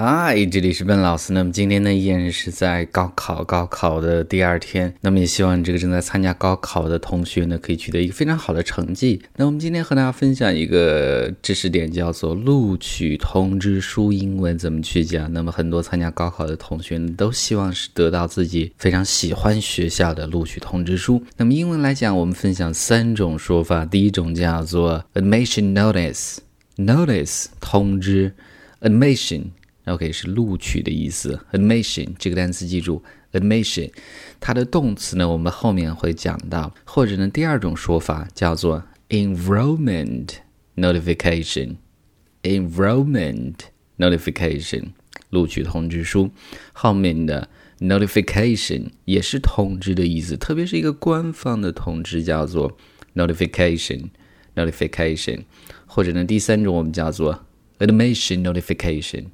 嗨，这里是笨老师。那么今天呢，依然是在高考高考的第二天。那么也希望这个正在参加高考的同学呢，可以取得一个非常好的成绩。那我们今天和大家分享一个知识点，叫做录取通知书英文怎么去讲。那么很多参加高考的同学呢，都希望是得到自己非常喜欢学校的录取通知书。那么英文来讲，我们分享三种说法。第一种叫做 admission notice，notice 通知，admission。OK，是录取的意思。Admission 这个单词记住，admission 它的动词呢，我们后面会讲到。或者呢，第二种说法叫做 enrollment notification。enrollment notification 录取通知书后面的 notification 也是通知的意思，特别是一个官方的通知叫做 notification notification。或者呢，第三种我们叫做 admission notification。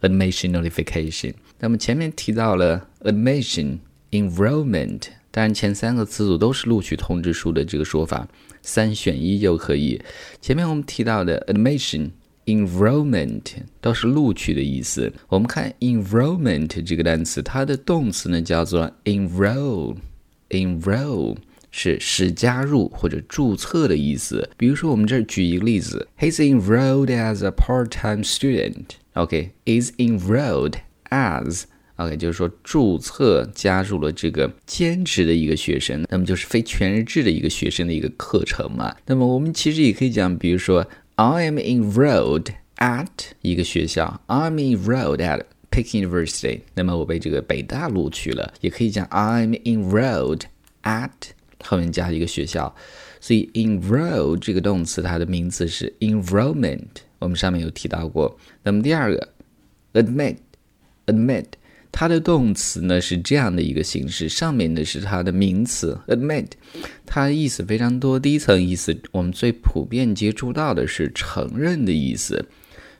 Admission notification。那么前面提到了 admission enrollment，当然前三个词组都是录取通知书的这个说法，三选一就可以。前面我们提到的 admission enrollment 都是录取的意思。我们看 enrollment 这个单词，它的动词呢叫做 enroll，enroll 是使加入或者注册的意思。比如说我们这儿举一个例子，He's enrolled as a part-time student。OK，is enrolled as OK，就是说注册加入了这个兼职的一个学生，那么就是非全日制的一个学生的一个课程嘛。那么我们其实也可以讲，比如说 I am enrolled at 一个学校，I'm enrolled at Peking University，那么我被这个北大录取了。也可以讲 I'm enrolled at 后面加一个学校，所以 enroll 这个动词它的名词是 enrollment。我们上面有提到过。那么第二个，admit，admit，它的动词呢是这样的一个形式，上面的是它的名词，admit，它意思非常多。第一层意思，我们最普遍接触到的是承认的意思。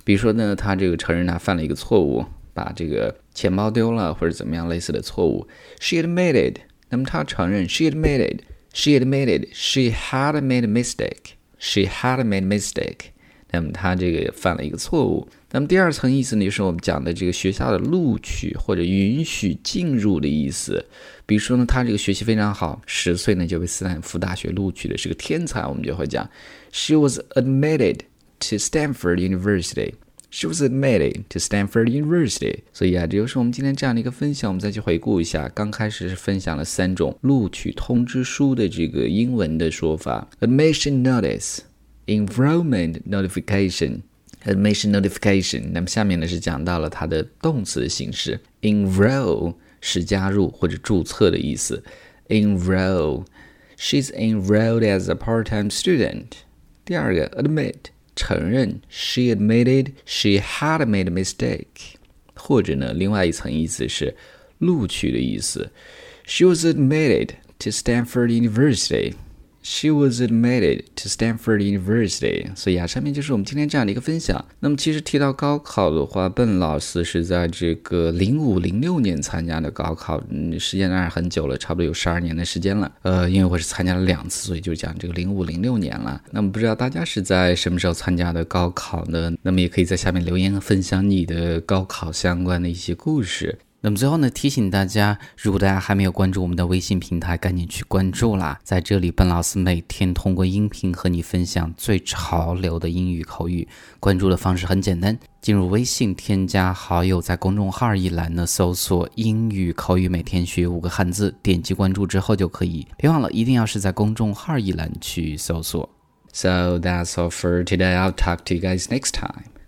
比如说呢，他这个承认他犯了一个错误，把这个钱包丢了或者怎么样类似的错误。She admitted，那么他承认，she admitted She admitted，she had made a mistake，she had made a mistake。那么她这个犯了一个错误。那么第二层意思呢，就是我们讲的这个学校的录取或者允许进入的意思。比如说呢，他这个学习非常好，十岁呢就被斯坦福大学录取的是个天才，我们就会讲，She was admitted to Stanford University. She was admitted to Stanford University. 所以啊，这就是我们今天这样的一个分享。我们再去回顾一下，刚开始是分享了三种录取通知书的这个英文的说法：admission notice。Enrollment notification, admission notification。那么下面呢是讲到了它的动词的形式，enroll 是加入或者注册的意思。Enroll, she's enrolled as a part-time student。第二个，admit 承认，she admitted she had made a mistake。或者呢，另外一层意思是录取的意思，she was admitted to Stanford University。 She was admitted to Stanford University。所以啊，上面就是我们今天这样的一个分享。那么，其实提到高考的话，笨老师是在这个零五零六年参加的高考，嗯，时间当然很久了，差不多有十二年的时间了。呃，因为我是参加了两次，所以就讲这个零五零六年了。那么，不知道大家是在什么时候参加的高考呢？那么，也可以在下面留言分享你的高考相关的一些故事。那么最后呢，提醒大家，如果大家还没有关注我们的微信平台，赶紧去关注啦！在这里，笨老师每天通过音频和你分享最潮流的英语口语。关注的方式很简单，进入微信，添加好友，在公众号一栏呢搜索“英语口语每天学五个汉字”，点击关注之后就可以。别忘了，一定要是在公众号一栏去搜索。So that's all for today. I'll talk to you guys next time.